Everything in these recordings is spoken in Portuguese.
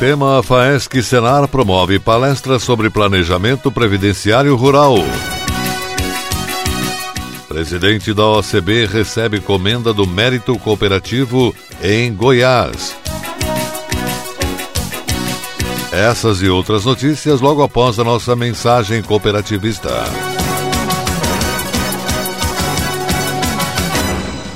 Sistema Faesc Senar promove palestra sobre planejamento previdenciário rural. Presidente da OCB recebe comenda do Mérito Cooperativo em Goiás. Essas e outras notícias logo após a nossa mensagem cooperativista.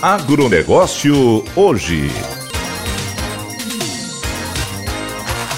Agronegócio hoje.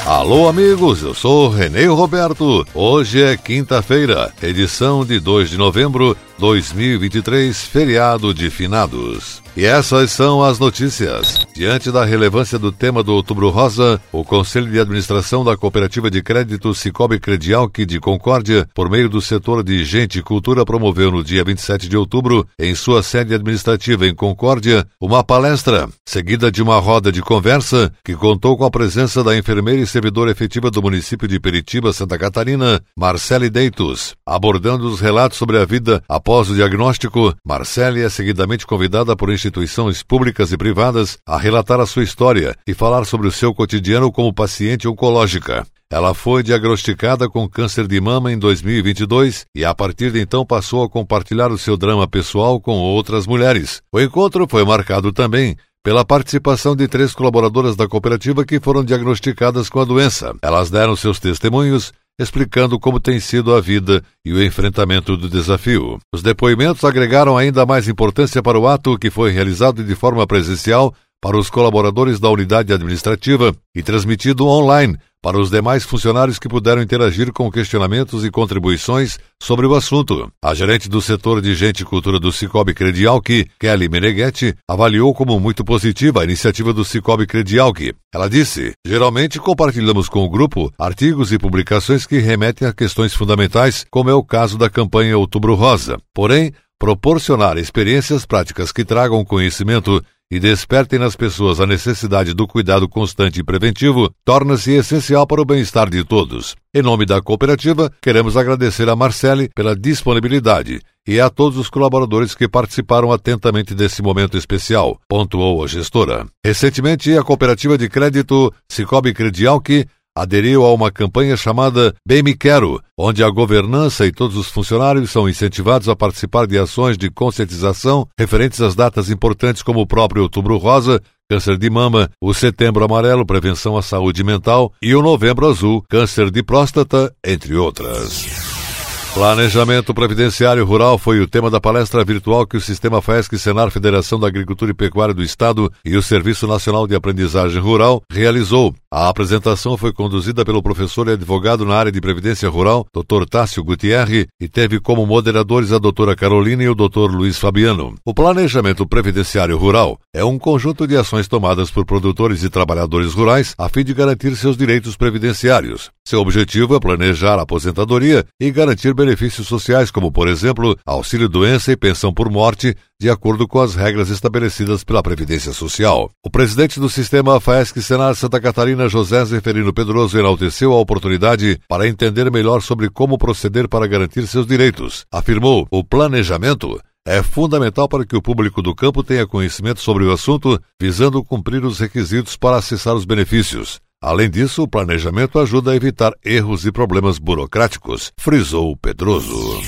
Alô, amigos, eu sou Renê Roberto. Hoje é quinta-feira, edição de 2 de novembro 2023, feriado de finados. E essas são as notícias. Diante da relevância do tema do Outubro Rosa, o Conselho de Administração da Cooperativa de Crédito Cicobi Credialc de Concórdia, por meio do setor de Gente e Cultura, promoveu no dia 27 de outubro, em sua sede administrativa em Concórdia, uma palestra, seguida de uma roda de conversa que contou com a presença da enfermeira e servidora efetiva do município de Peritiba, Santa Catarina, Marcele Deitos, abordando os relatos sobre a vida após o diagnóstico. Marcele é seguidamente convidada por instituições públicas e privadas a relatar a sua história e falar sobre o seu cotidiano como paciente oncológica. Ela foi diagnosticada com câncer de mama em 2022 e a partir de então passou a compartilhar o seu drama pessoal com outras mulheres. O encontro foi marcado também pela participação de três colaboradoras da cooperativa que foram diagnosticadas com a doença. Elas deram seus testemunhos explicando como tem sido a vida e o enfrentamento do desafio. Os depoimentos agregaram ainda mais importância para o ato que foi realizado de forma presencial para os colaboradores da unidade administrativa e transmitido online para os demais funcionários que puderam interagir com questionamentos e contribuições sobre o assunto. A gerente do setor de gente e cultura do Cicobi Credialc, Kelly Meneghetti, avaliou como muito positiva a iniciativa do Cicobi Credialc. Ela disse: "Geralmente compartilhamos com o grupo artigos e publicações que remetem a questões fundamentais, como é o caso da campanha Outubro Rosa. Porém, proporcionar experiências práticas que tragam conhecimento e despertem nas pessoas a necessidade do cuidado constante e preventivo, torna-se essencial para o bem-estar de todos. Em nome da cooperativa, queremos agradecer a Marcele pela disponibilidade e a todos os colaboradores que participaram atentamente desse momento especial, pontuou a gestora. Recentemente, a cooperativa de crédito Cicobi Credialc aderiu a uma campanha chamada Bem Me Quero, onde a governança e todos os funcionários são incentivados a participar de ações de conscientização referentes às datas importantes como o próprio Outubro Rosa, câncer de mama, o Setembro Amarelo, prevenção à saúde mental e o Novembro Azul, câncer de próstata, entre outras. Planejamento Previdenciário Rural foi o tema da palestra virtual que o Sistema FESC Senar Federação da Agricultura e Pecuária do Estado e o Serviço Nacional de Aprendizagem Rural realizou. A apresentação foi conduzida pelo professor e advogado na área de Previdência Rural, Dr. Tássio Gutierre, e teve como moderadores a doutora Carolina e o Dr. Luiz Fabiano. O Planejamento Previdenciário Rural é um conjunto de ações tomadas por produtores e trabalhadores rurais a fim de garantir seus direitos previdenciários. Seu objetivo é planejar a aposentadoria e garantir benefícios sociais, como, por exemplo, auxílio-doença e pensão por morte, de acordo com as regras estabelecidas pela Previdência Social. O presidente do sistema FAESC Senar Santa Catarina, José Zeferino Pedroso, enalteceu a oportunidade para entender melhor sobre como proceder para garantir seus direitos. Afirmou: o planejamento é fundamental para que o público do campo tenha conhecimento sobre o assunto, visando cumprir os requisitos para acessar os benefícios. Além disso, o planejamento ajuda a evitar erros e problemas burocráticos, frisou Pedroso.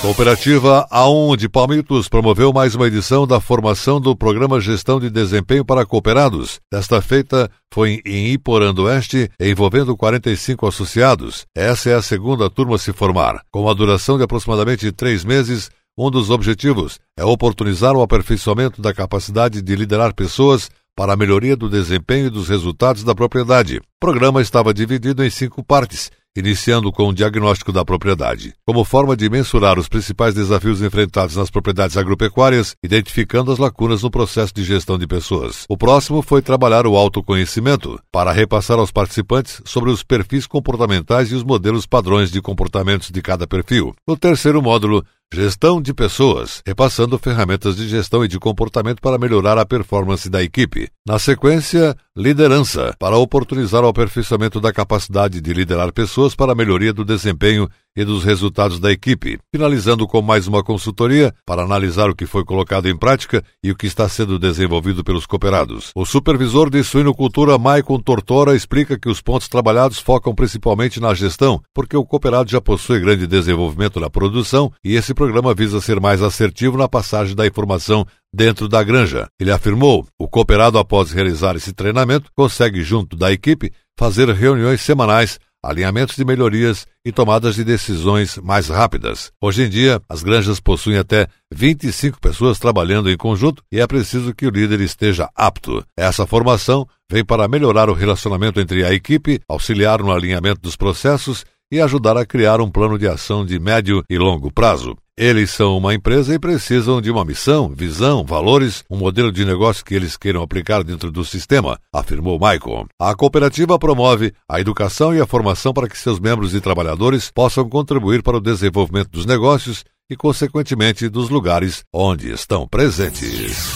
Cooperativa A1 de Palmitos promoveu mais uma edição da formação do Programa Gestão de Desempenho para Cooperados. Desta feita foi em Iporã do Oeste, envolvendo 45 associados. Essa é a segunda turma a se formar. Com a duração de aproximadamente três meses, um dos objetivos é oportunizar o aperfeiçoamento da capacidade de liderar pessoas para a melhoria do desempenho e dos resultados da propriedade. O programa estava dividido em cinco partes iniciando com o diagnóstico da propriedade, como forma de mensurar os principais desafios enfrentados nas propriedades agropecuárias, identificando as lacunas no processo de gestão de pessoas. O próximo foi trabalhar o autoconhecimento, para repassar aos participantes sobre os perfis comportamentais e os modelos padrões de comportamentos de cada perfil. No terceiro módulo, Gestão de pessoas, repassando ferramentas de gestão e de comportamento para melhorar a performance da equipe. Na sequência, liderança, para oportunizar o aperfeiçoamento da capacidade de liderar pessoas para a melhoria do desempenho e dos resultados da equipe, finalizando com mais uma consultoria para analisar o que foi colocado em prática e o que está sendo desenvolvido pelos cooperados. O supervisor de suinocultura Maicon Tortora explica que os pontos trabalhados focam principalmente na gestão, porque o cooperado já possui grande desenvolvimento na produção e esse programa visa ser mais assertivo na passagem da informação dentro da granja. Ele afirmou: o cooperado, após realizar esse treinamento, consegue, junto da equipe, fazer reuniões semanais alinhamentos de melhorias e tomadas de decisões mais rápidas. Hoje em dia, as granjas possuem até 25 pessoas trabalhando em conjunto e é preciso que o líder esteja apto. Essa formação vem para melhorar o relacionamento entre a equipe, auxiliar no alinhamento dos processos e ajudar a criar um plano de ação de médio e longo prazo. Eles são uma empresa e precisam de uma missão, visão, valores, um modelo de negócio que eles queiram aplicar dentro do sistema, afirmou Michael. A cooperativa promove a educação e a formação para que seus membros e trabalhadores possam contribuir para o desenvolvimento dos negócios e, consequentemente, dos lugares onde estão presentes.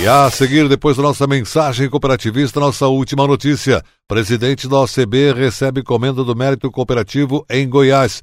E a seguir, depois da nossa mensagem cooperativista, nossa última notícia. Presidente da OCB recebe comenda do mérito cooperativo em Goiás.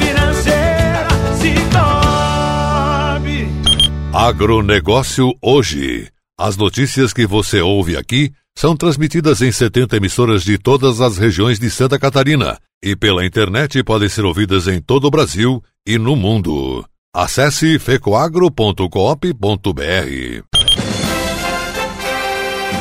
Agronegócio hoje. As notícias que você ouve aqui são transmitidas em 70 emissoras de todas as regiões de Santa Catarina e pela internet podem ser ouvidas em todo o Brasil e no mundo. Acesse fecoagro.coop.br.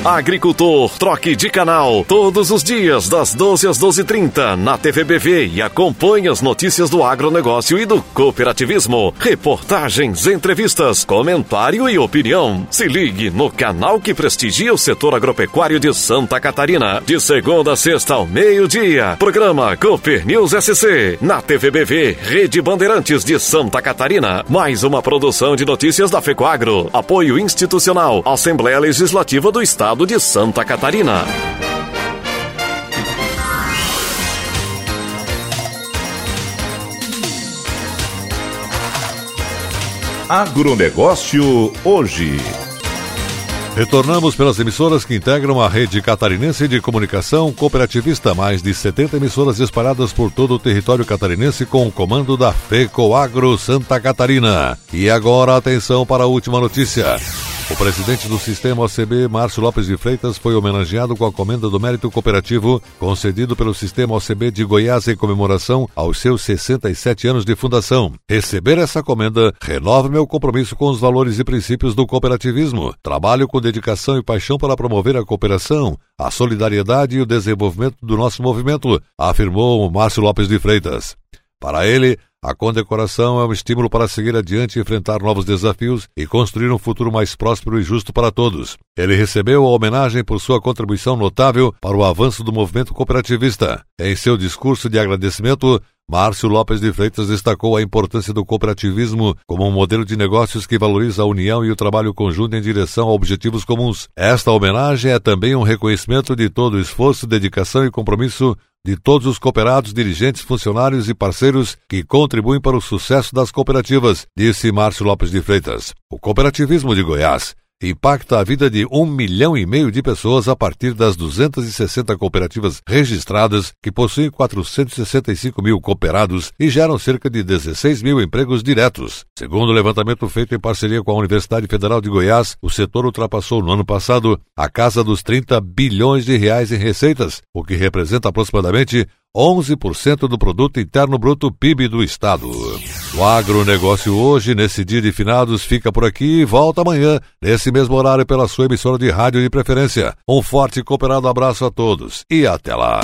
Agricultor, troque de canal todos os dias das 12 às 12:30 na TVBV e acompanhe as notícias do agronegócio e do cooperativismo. Reportagens, entrevistas, comentário e opinião. Se ligue no canal que prestigia o setor agropecuário de Santa Catarina. De segunda a sexta ao meio-dia. Programa Cooper News SC na TVBV, Rede Bandeirantes de Santa Catarina. Mais uma produção de notícias da FECOAGRO. Apoio institucional. Assembleia Legislativa do Estado estado de Santa Catarina. Agronegócio hoje. Retornamos pelas emissoras que integram a rede catarinense de comunicação cooperativista, mais de 70 emissoras espalhadas por todo o território catarinense com o comando da FECOAGRO Santa Catarina. E agora atenção para a última notícia. O presidente do sistema OCB, Márcio Lopes de Freitas, foi homenageado com a comenda do mérito cooperativo concedido pelo sistema OCB de Goiás em comemoração aos seus 67 anos de fundação. Receber essa comenda renova meu compromisso com os valores e princípios do cooperativismo. Trabalho com dedicação e paixão para promover a cooperação, a solidariedade e o desenvolvimento do nosso movimento, afirmou Márcio Lopes de Freitas. Para ele, A condecoração é um estímulo para seguir adiante, enfrentar novos desafios e construir um futuro mais próspero e justo para todos. Ele recebeu a homenagem por sua contribuição notável para o avanço do movimento cooperativista. Em seu discurso de agradecimento, Márcio Lopes de Freitas destacou a importância do cooperativismo como um modelo de negócios que valoriza a união e o trabalho conjunto em direção a objetivos comuns. Esta homenagem é também um reconhecimento de todo o esforço, dedicação e compromisso de todos os cooperados, dirigentes, funcionários e parceiros que contribuem para o sucesso das cooperativas, disse Márcio Lopes de Freitas. O cooperativismo de Goiás impacta a vida de um milhão e meio de pessoas a partir das 260 cooperativas registradas, que possuem 465 mil cooperados e geram cerca de 16 mil empregos diretos. Segundo o levantamento feito em parceria com a Universidade Federal de Goiás, o setor ultrapassou no ano passado a casa dos 30 bilhões de reais em receitas, o que representa aproximadamente 11% do produto interno bruto PIB do estado. O agronegócio hoje, nesse dia de finados, fica por aqui e volta amanhã, nesse mesmo horário, pela sua emissora de rádio de preferência. Um forte e cooperado abraço a todos e até lá.